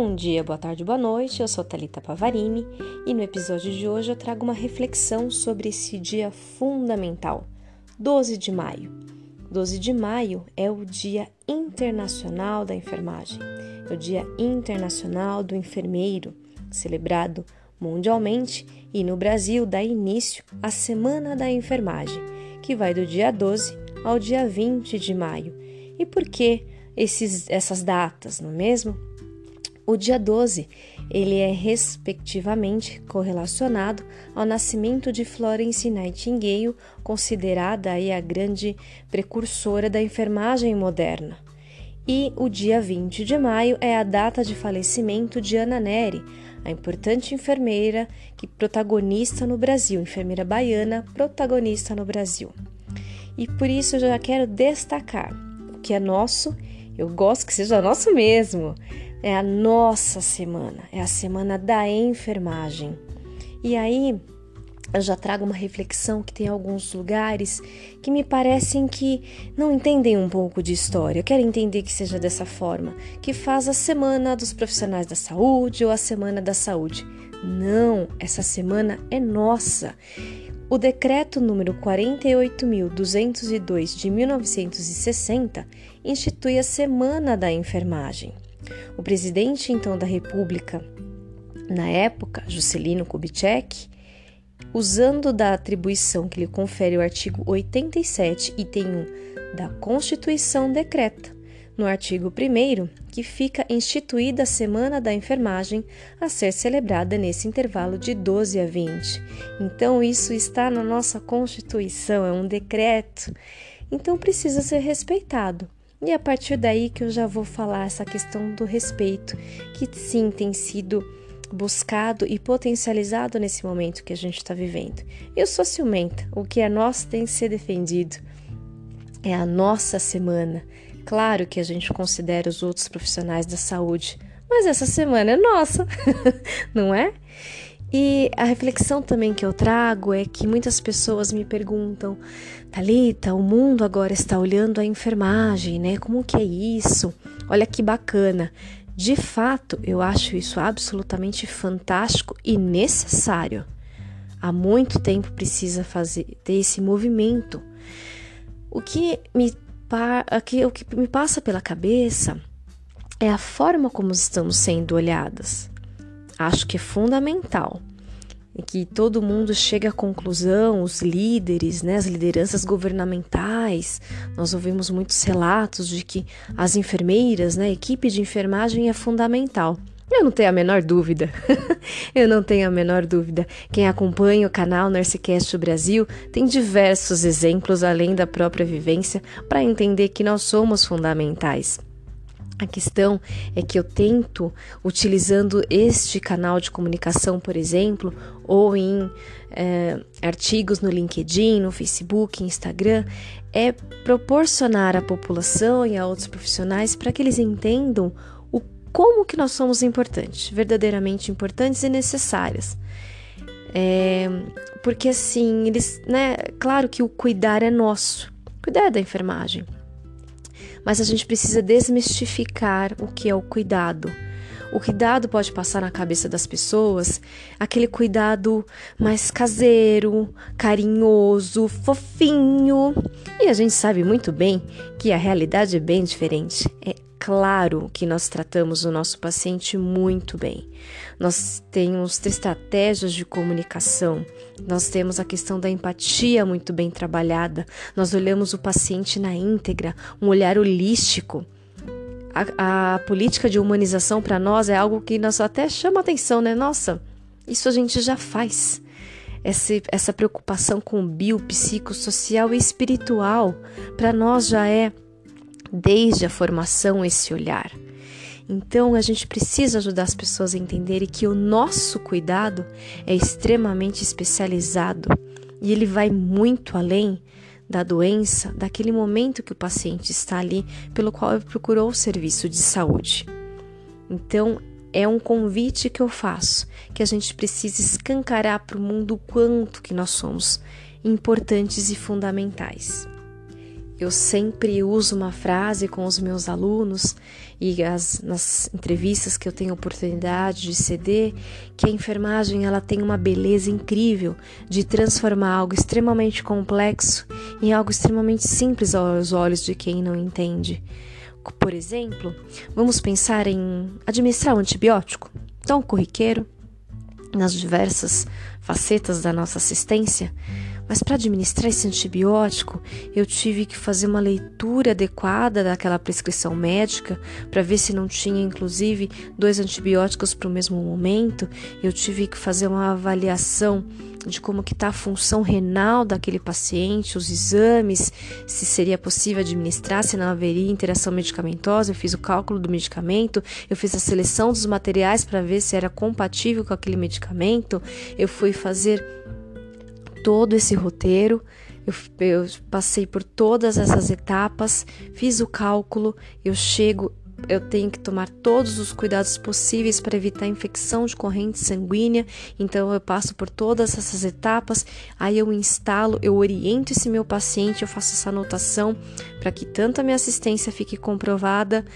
Bom dia, boa tarde, boa noite. Eu sou Talita Pavarini e no episódio de hoje eu trago uma reflexão sobre esse dia fundamental, 12 de maio. 12 de maio é o Dia Internacional da Enfermagem, é o Dia Internacional do Enfermeiro, celebrado mundialmente e no Brasil dá início à Semana da Enfermagem, que vai do dia 12 ao dia 20 de maio. E por que esses, essas datas, não é mesmo? O dia 12, ele é respectivamente correlacionado ao nascimento de Florence Nightingale, considerada aí a grande precursora da enfermagem moderna. E o dia 20 de maio é a data de falecimento de Ana Neri, a importante enfermeira que protagonista no Brasil, enfermeira baiana protagonista no Brasil. E por isso eu já quero destacar o que é nosso, eu gosto que seja nosso mesmo é a nossa semana, é a semana da enfermagem. E aí eu já trago uma reflexão que tem alguns lugares que me parecem que não entendem um pouco de história. Eu quero entender que seja dessa forma, que faz a semana dos profissionais da saúde ou a semana da saúde. Não, essa semana é nossa. O decreto número 48.202 de 1960 institui a Semana da Enfermagem. O presidente então da República, na época, Juscelino Kubitschek, usando da atribuição que lhe confere o artigo 87, item 1 da Constituição, decreta, no artigo 1 que fica instituída a Semana da Enfermagem a ser celebrada nesse intervalo de 12 a 20. Então, isso está na nossa Constituição, é um decreto. Então, precisa ser respeitado. E é a partir daí que eu já vou falar essa questão do respeito, que sim tem sido buscado e potencializado nesse momento que a gente está vivendo. Eu sou ciumenta, o que é nosso tem que ser defendido. É a nossa semana. Claro que a gente considera os outros profissionais da saúde, mas essa semana é nossa, não é? E a reflexão também que eu trago é que muitas pessoas me perguntam, Talita, o mundo agora está olhando a enfermagem, né? Como que é isso? Olha que bacana. De fato, eu acho isso absolutamente fantástico e necessário. Há muito tempo precisa fazer ter esse movimento. O que me o que me passa pela cabeça é a forma como estamos sendo olhadas acho que é fundamental que todo mundo chegue à conclusão, os líderes, né, as lideranças governamentais. Nós ouvimos muitos relatos de que as enfermeiras, né, a equipe de enfermagem é fundamental. Eu não tenho a menor dúvida. Eu não tenho a menor dúvida. Quem acompanha o canal Nursecast Brasil tem diversos exemplos além da própria vivência para entender que nós somos fundamentais. A questão é que eu tento, utilizando este canal de comunicação, por exemplo, ou em é, artigos no LinkedIn, no Facebook, Instagram, é proporcionar à população e a outros profissionais para que eles entendam como que nós somos importantes, verdadeiramente importantes e necessárias. É, porque assim, eles, né? Claro que o cuidar é nosso, cuidar é da enfermagem mas a gente precisa desmistificar o que é o cuidado. O cuidado pode passar na cabeça das pessoas aquele cuidado mais caseiro, carinhoso, fofinho. E a gente sabe muito bem que a realidade é bem diferente. É claro que nós tratamos o nosso paciente muito bem. Nós temos estratégias de comunicação, nós temos a questão da empatia muito bem trabalhada, nós olhamos o paciente na íntegra, um olhar holístico. A, a política de humanização para nós é algo que nós até chama atenção, né? Nossa, isso a gente já faz. Essa, essa preocupação com o bio, psicossocial e espiritual, para nós já é desde a formação esse olhar. Então a gente precisa ajudar as pessoas a entenderem que o nosso cuidado é extremamente especializado e ele vai muito além da doença, daquele momento que o paciente está ali pelo qual ele procurou o serviço de saúde. Então, é um convite que eu faço, que a gente precisa escancarar para o mundo o quanto que nós somos importantes e fundamentais. Eu sempre uso uma frase com os meus alunos e as, nas entrevistas que eu tenho oportunidade de ceder, que a enfermagem ela tem uma beleza incrível de transformar algo extremamente complexo em algo extremamente simples aos olhos de quem não entende. Por exemplo, vamos pensar em administrar um antibiótico tão corriqueiro nas diversas facetas da nossa assistência. Mas para administrar esse antibiótico, eu tive que fazer uma leitura adequada daquela prescrição médica para ver se não tinha, inclusive, dois antibióticos para o mesmo momento. Eu tive que fazer uma avaliação de como que está a função renal daquele paciente, os exames, se seria possível administrar, se não haveria interação medicamentosa. Eu fiz o cálculo do medicamento, eu fiz a seleção dos materiais para ver se era compatível com aquele medicamento. Eu fui fazer todo esse roteiro, eu, eu passei por todas essas etapas, fiz o cálculo, eu chego, eu tenho que tomar todos os cuidados possíveis para evitar infecção de corrente sanguínea. Então eu passo por todas essas etapas, aí eu instalo, eu oriento esse meu paciente, eu faço essa anotação para que tanto a minha assistência fique comprovada,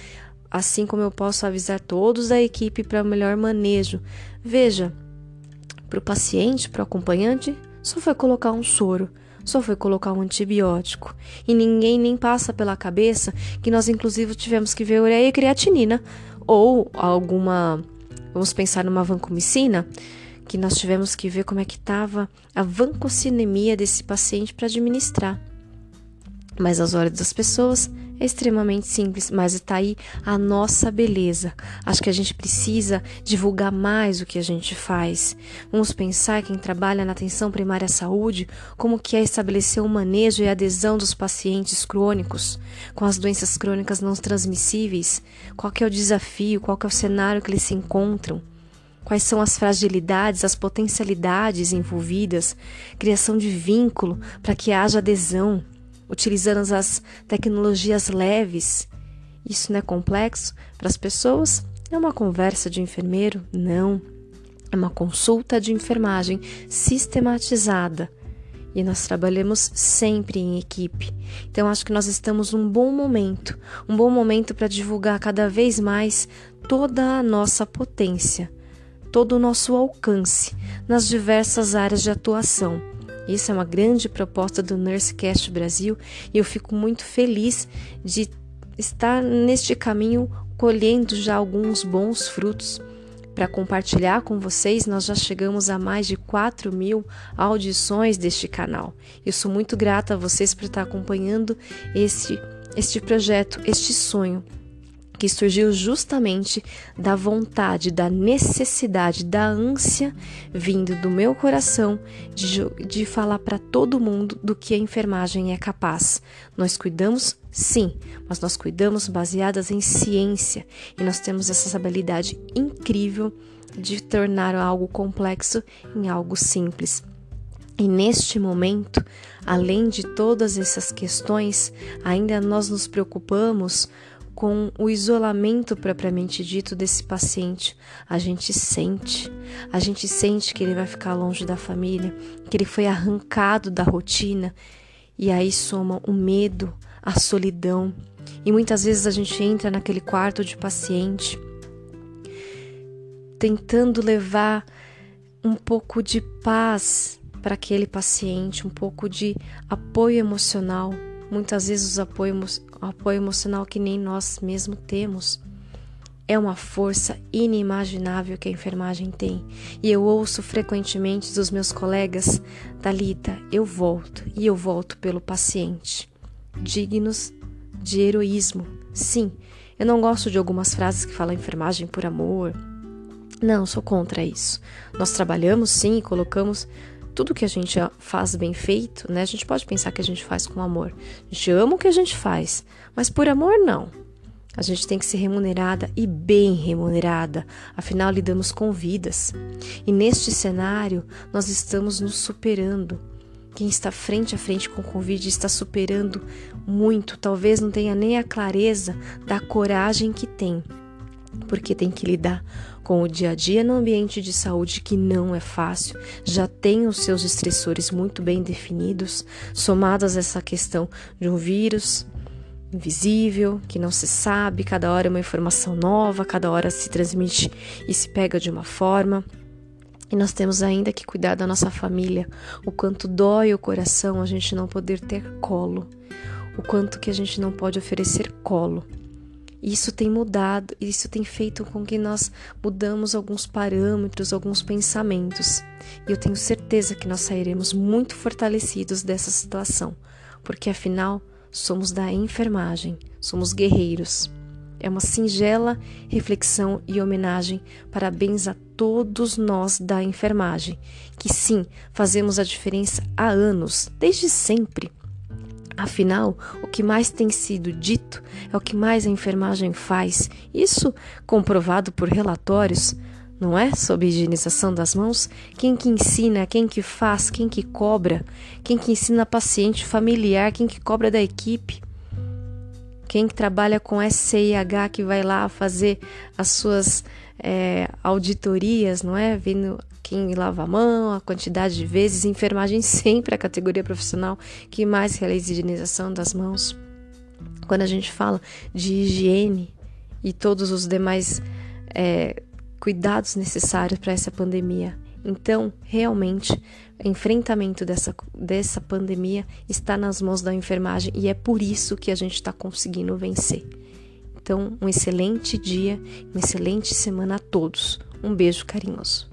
assim como eu posso avisar todos da equipe para o melhor manejo. Veja, para o paciente, para o acompanhante, só foi colocar um soro, só foi colocar um antibiótico. E ninguém nem passa pela cabeça que nós, inclusive, tivemos que ver ureia e creatinina. Ou alguma. Vamos pensar numa vancomicina, que nós tivemos que ver como é que estava a vancocinemia desse paciente para administrar. Mas aos olhos das pessoas, é extremamente simples, mas está aí a nossa beleza. Acho que a gente precisa divulgar mais o que a gente faz. Vamos pensar quem trabalha na atenção primária à saúde, como que é estabelecer o manejo e adesão dos pacientes crônicos com as doenças crônicas não transmissíveis. Qual é o desafio, qual é o cenário que eles se encontram. Quais são as fragilidades, as potencialidades envolvidas, criação de vínculo para que haja adesão utilizando as tecnologias leves. Isso não é complexo para as pessoas? É uma conversa de enfermeiro? Não. É uma consulta de enfermagem sistematizada. E nós trabalhamos sempre em equipe. Então acho que nós estamos num bom momento, um bom momento para divulgar cada vez mais toda a nossa potência, todo o nosso alcance nas diversas áreas de atuação isso é uma grande proposta do Nursecast Brasil e eu fico muito feliz de estar neste caminho colhendo já alguns bons frutos. Para compartilhar com vocês, nós já chegamos a mais de 4 mil audições deste canal. Eu sou muito grata a vocês por estar acompanhando este, este projeto, este sonho que surgiu justamente da vontade, da necessidade, da ânsia vindo do meu coração de, de falar para todo mundo do que a enfermagem é capaz. Nós cuidamos, sim, mas nós cuidamos baseadas em ciência e nós temos essa habilidade incrível de tornar algo complexo em algo simples. E neste momento, além de todas essas questões, ainda nós nos preocupamos com o isolamento propriamente dito desse paciente. A gente sente, a gente sente que ele vai ficar longe da família, que ele foi arrancado da rotina, e aí soma o medo, a solidão. E muitas vezes a gente entra naquele quarto de paciente tentando levar um pouco de paz para aquele paciente, um pouco de apoio emocional, muitas vezes o apoio, apoio emocional que nem nós mesmos temos. É uma força inimaginável que a enfermagem tem. E eu ouço frequentemente dos meus colegas, Talita, eu volto e eu volto pelo paciente. Dignos de heroísmo. Sim, eu não gosto de algumas frases que falam enfermagem por amor. Não, sou contra isso. Nós trabalhamos sim e colocamos tudo que a gente faz bem feito, né? A gente pode pensar que a gente faz com amor. A gente ama o que a gente faz, mas por amor não. A gente tem que ser remunerada e bem remunerada, afinal lidamos com vidas. E neste cenário, nós estamos nos superando. Quem está frente a frente com o Covid está superando muito, talvez não tenha nem a clareza da coragem que tem, porque tem que lidar com o dia a dia no ambiente de saúde que não é fácil, já tem os seus estressores muito bem definidos, somados a essa questão de um vírus invisível, que não se sabe, cada hora é uma informação nova, cada hora se transmite e se pega de uma forma. E nós temos ainda que cuidar da nossa família, o quanto dói o coração a gente não poder ter colo, o quanto que a gente não pode oferecer colo. Isso tem mudado, isso tem feito com que nós mudamos alguns parâmetros, alguns pensamentos. E eu tenho certeza que nós sairemos muito fortalecidos dessa situação, porque afinal somos da enfermagem, somos guerreiros. É uma singela reflexão e homenagem. Parabéns a todos nós da enfermagem, que sim, fazemos a diferença há anos, desde sempre. Afinal, o que mais tem sido dito é o que mais a enfermagem faz. Isso comprovado por relatórios, não é? Sobre higienização das mãos. Quem que ensina, quem que faz, quem que cobra, quem que ensina paciente familiar, quem que cobra da equipe. Quem que trabalha com SCIH que vai lá fazer as suas é, auditorias, não é? Vendo quem lava a mão, a quantidade de vezes, enfermagem sempre a categoria profissional que mais realiza higienização das mãos. Quando a gente fala de higiene e todos os demais é, cuidados necessários para essa pandemia. Então, realmente, o enfrentamento dessa, dessa pandemia está nas mãos da enfermagem e é por isso que a gente está conseguindo vencer. Então, um excelente dia, uma excelente semana a todos. Um beijo carinhoso.